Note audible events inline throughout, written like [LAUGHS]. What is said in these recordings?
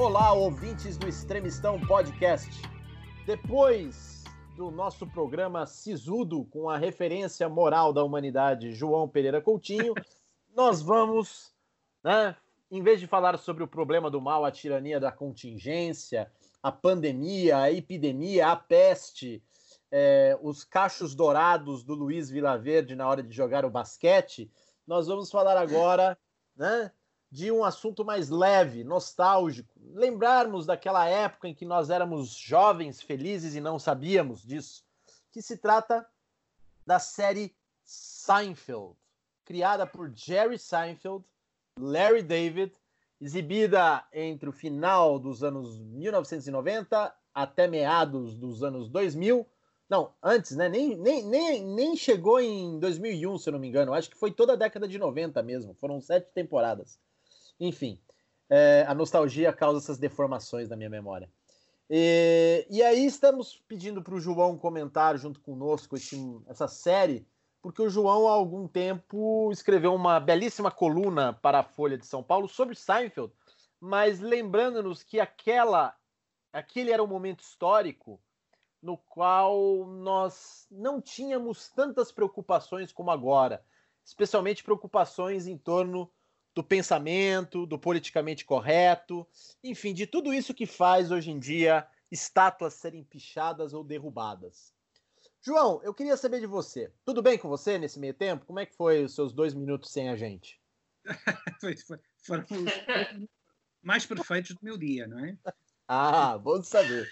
Olá, ouvintes do Extremistão Podcast. Depois do nosso programa Sisudo, com a referência moral da humanidade João Pereira Coutinho, [LAUGHS] nós vamos, né, em vez de falar sobre o problema do mal, a tirania da contingência, a pandemia, a epidemia, a peste, é, os cachos dourados do Luiz Vilaverde na hora de jogar o basquete, nós vamos falar agora né, de um assunto mais leve, nostálgico. Lembrarmos daquela época em que nós éramos jovens, felizes e não sabíamos disso, que se trata da série Seinfeld, criada por Jerry Seinfeld, Larry David, exibida entre o final dos anos 1990 até meados dos anos 2000 não, antes, né? Nem, nem, nem, nem chegou em 2001, se eu não me engano. Acho que foi toda a década de 90 mesmo. Foram sete temporadas. Enfim, é, a nostalgia causa essas deformações na minha memória. E, e aí estamos pedindo para o João comentar junto conosco esse, essa série, porque o João há algum tempo escreveu uma belíssima coluna para a Folha de São Paulo sobre Seinfeld, mas lembrando-nos que aquela, aquele era um momento histórico no qual nós não tínhamos tantas preocupações como agora, especialmente preocupações em torno do pensamento, do politicamente correto, enfim, de tudo isso que faz hoje em dia estátuas serem pichadas ou derrubadas. João, eu queria saber de você. Tudo bem com você nesse meio tempo? Como é que foi os seus dois minutos sem a gente? [LAUGHS] Foram mais perfeitos do meu dia, não é? Ah, bom saber.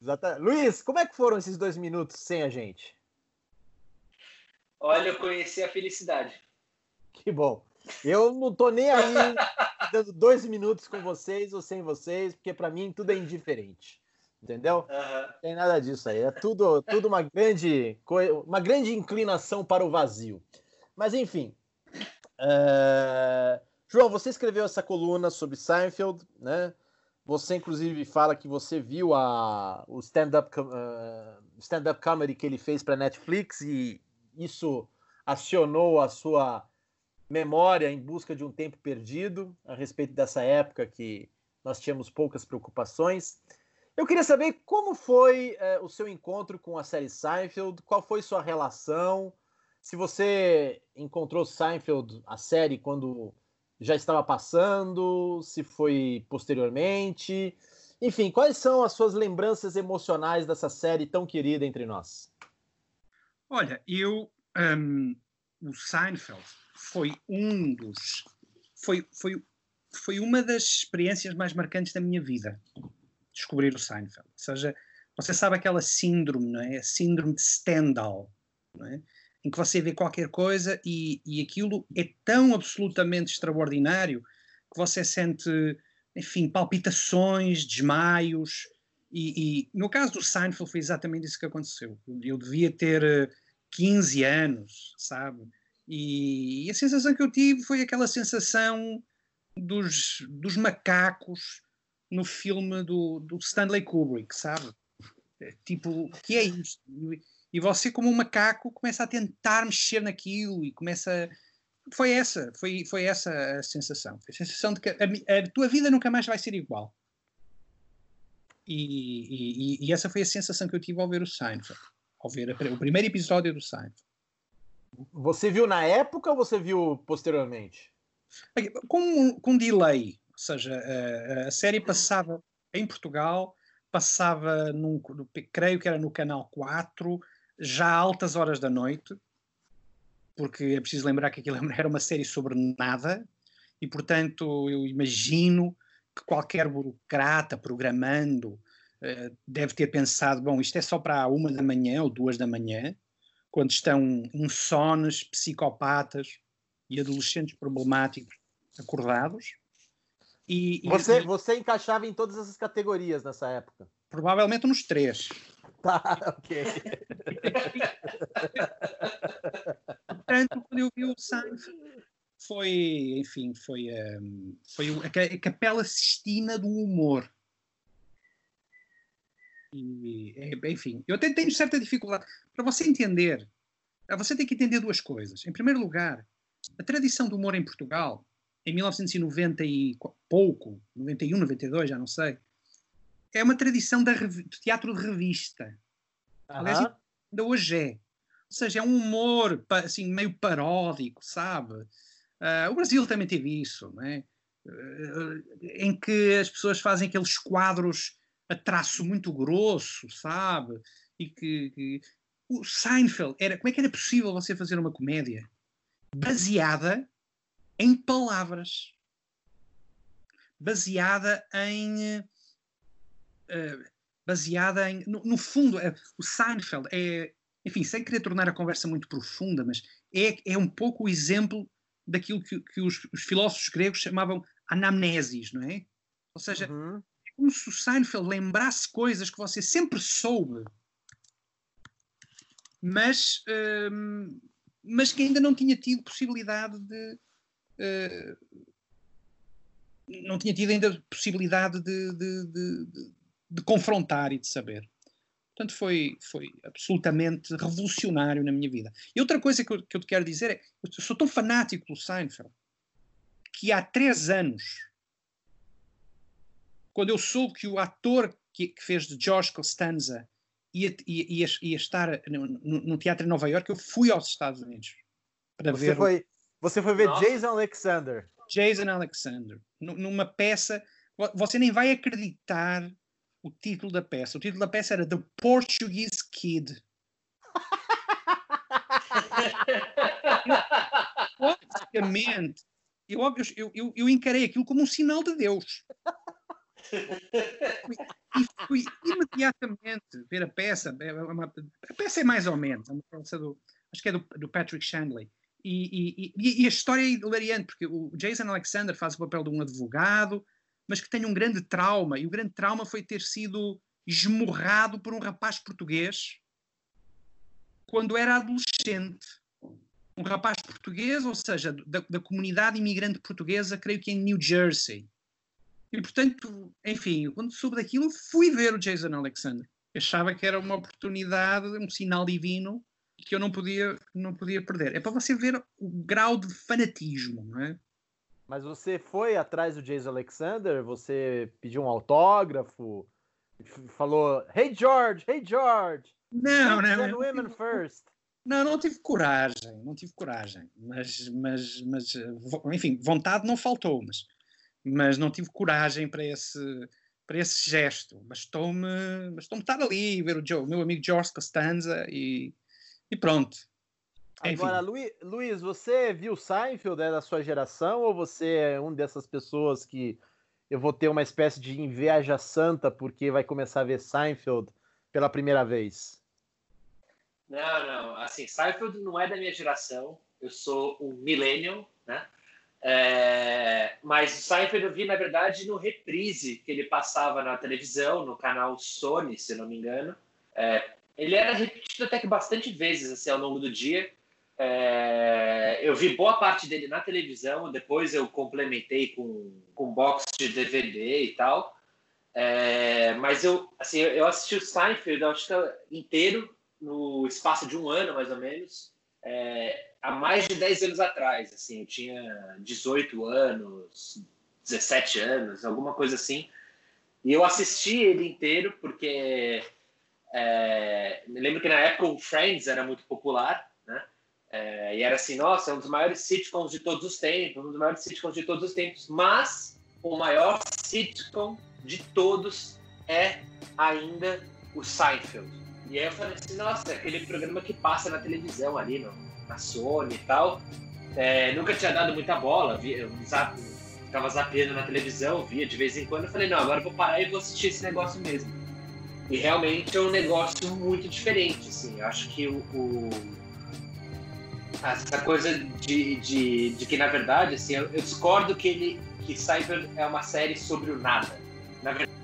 Exatamente. Luiz, como é que foram esses dois minutos sem a gente? Olha, eu conheci a felicidade. Que bom. Eu não tô nem aí dando dois minutos com vocês ou sem vocês, porque para mim tudo é indiferente. Entendeu? Uhum. Não tem nada disso aí. É tudo, tudo uma grande uma grande inclinação para o vazio. Mas enfim. Uh... João, você escreveu essa coluna sobre Seinfeld, né? Você, inclusive, fala que você viu a, o stand-up uh, stand comedy que ele fez para Netflix e isso acionou a sua memória em busca de um tempo perdido a respeito dessa época que nós tínhamos poucas preocupações. Eu queria saber como foi uh, o seu encontro com a série Seinfeld, qual foi sua relação, se você encontrou Seinfeld, a série, quando já estava passando, se foi posteriormente. Enfim, quais são as suas lembranças emocionais dessa série tão querida entre nós? Olha, eu. Um, o Seinfeld foi um dos. Foi, foi, foi uma das experiências mais marcantes da minha vida. Descobrir o Seinfeld. Ou seja, você sabe aquela síndrome, não é? A síndrome de Stendhal, não é? em que você vê qualquer coisa e, e aquilo é tão absolutamente extraordinário que você sente, enfim, palpitações, desmaios. E, e, no caso do Seinfeld foi exatamente isso que aconteceu. Eu devia ter 15 eh, anos, sabe? E, e a sensação que eu tive foi aquela sensação dos, dos macacos no filme do, do Stanley Kubrick, sabe? É, tipo, que é isto? e você, como um macaco, começa a tentar mexer naquilo e começa. Foi essa, foi, foi essa a sensação. Foi a sensação de que a, a tua vida nunca mais vai ser igual. E, e, e, essa foi a sensação que eu tive ao ver o Seinfeld, ao ver a, o primeiro episódio do Seinfeld. Você viu na época ou você viu posteriormente? Com, com delay, ou seja, a, a série passava em Portugal, passava num, creio que era no canal 4, já a altas horas da noite, porque é preciso lembrar que aquilo [LAUGHS] era uma série sobre nada, e portanto eu imagino que qualquer burocrata programando uh, deve ter pensado: bom, isto é só para uma da manhã ou duas da manhã, quando estão insones, psicopatas e adolescentes problemáticos acordados. E, você, e... você encaixava em todas essas categorias nessa época? Provavelmente nos três. Tá, [LAUGHS] ok. Portanto, quando eu vi o Seinfeld, foi, enfim, foi, um, foi a, capela sistina do humor. E, enfim, eu até tenho certa dificuldade. Para você entender, você tem que entender duas coisas. Em primeiro lugar, a tradição do humor em Portugal em 1990 e pouco, 91, 92, já não sei, é uma tradição da de teatro de revista. Aham. Aliás, ainda hoje é. Ou seja, é um humor assim, meio paródico, sabe? Ah, o Brasil também teve isso, não é? Ah, em que as pessoas fazem aqueles quadros a traço muito grosso, sabe? E que, que- o Seinfeld era. Como é que era possível você fazer uma comédia baseada em palavras, baseada em eh, baseada em. No, no fundo, eh, o Seinfeld é. Enfim, sem querer tornar a conversa muito profunda, mas é, é um pouco o exemplo daquilo que, que os, os filósofos gregos chamavam anamnesis, não é? Ou seja, Uhum. Como se o Seinfeld lembrasse coisas que você sempre soube, mas, hum, mas que ainda não tinha tido possibilidade de. eh, não tinha tido ainda possibilidade de, de- de- de- de confrontar e de saber. Portanto, foi, foi absolutamente revolucionário na minha vida. E outra coisa que eu, que eu te quero dizer é: eu sou tão fanático do Seinfeld que há três anos, quando eu soube que o ator que, que fez de George Costanza ia, ia, ia, ia estar no, no- no teatro em Nova York, eu fui aos Estados Unidos para Você ver foi, você foi ver Nossa. Jason Alexander. Jason Alexander nu- numa peça. vo- Você nem vai acreditar o título da peça. O título da peça era The Portuguese Kid. [LAUGHS] Basicamente, eu, eu, eu, eu encarei aquilo como um sinal de Deus. E fui imediatamente ver a peça. É A peça é mais ou menos, é uma peça do, acho que é do, do Patrick Shanley. E, e- e- e a história é hilariante, porque o Jason Alexander faz o papel de um advogado, mas que tem um grande trauma, e o grande trauma foi ter sido esmurrado por um rapaz português quando era adolescente. Um rapaz português, ou seja, da, da comunidade imigrante portuguesa, creio que em New Jersey. E, portanto, enfim, quando soube daquilo, fui ver o Jason Alexander. Achava que era uma oportunidade, um sinal divino que eu não podia, não podia perder. É para você ver o grau de fanatismo, não é? Mas você foi atrás do Jason Alexander? Você pediu um autógrafo? Falou, Hey George, hey George! Não, não, não women tive- first. Não, não tive coragem, não tive coragem, mas, mas, mas enfim, vontade não faltou, mas, mas não tive coragem para esse, para esse gesto. Bastou-me bastou estar ali, ver o, Joe, meu amigo George Costanza e, e pronto. Enfim. Agora, Luiz, Luiz, você viu Seinfeld, é da sua geração, ou você é um dessas pessoas que eu vou ter uma espécie de inveja santa porque vai começar a ver Seinfeld pela primeira vez? Não, não. Assim, Seinfeld não é da minha geração. Eu sou um millennial, né? É, mas o Seinfeld eu vi, na verdade, no reprise que ele passava na televisão, no canal Sony, se não me engano. É, ele era repetido até que bastante vezes assim, ao longo do dia. É, eu vi boa parte dele na televisão, depois eu complementei com, com box de DVD e tal. É, mas eu, assim, eu assisti o Seinfeld, acho que inteiro, no espaço de um ano, mais ou menos, é, há mais de 10 anos atrás. Assim, eu tinha 18 anos, 17 anos, alguma coisa assim. E eu assisti ele inteiro porque é, me lembro que na época o Friends era muito popular, né? É, e era assim, nossa, é um dos maiores sitcoms de todos os tempos, um dos maiores sitcoms de todos os tempos. Mas o maior sitcom de todos é ainda o Seinfeld. E aí eu falei assim, nossa, aquele programa que passa na televisão ali, no, na Sony e tal. É, nunca tinha dado muita bola, via, zap, ficava zapeando na televisão, via de vez em quando. Eu falei, não, agora eu vou parar e vou assistir esse negócio mesmo. E realmente é um negócio muito diferente, assim. Eu acho que o, o essa coisa de, de, de, que, na verdade, assim, eu, eu discordo que ele que Cyber é uma série sobre o nada. Na verdade,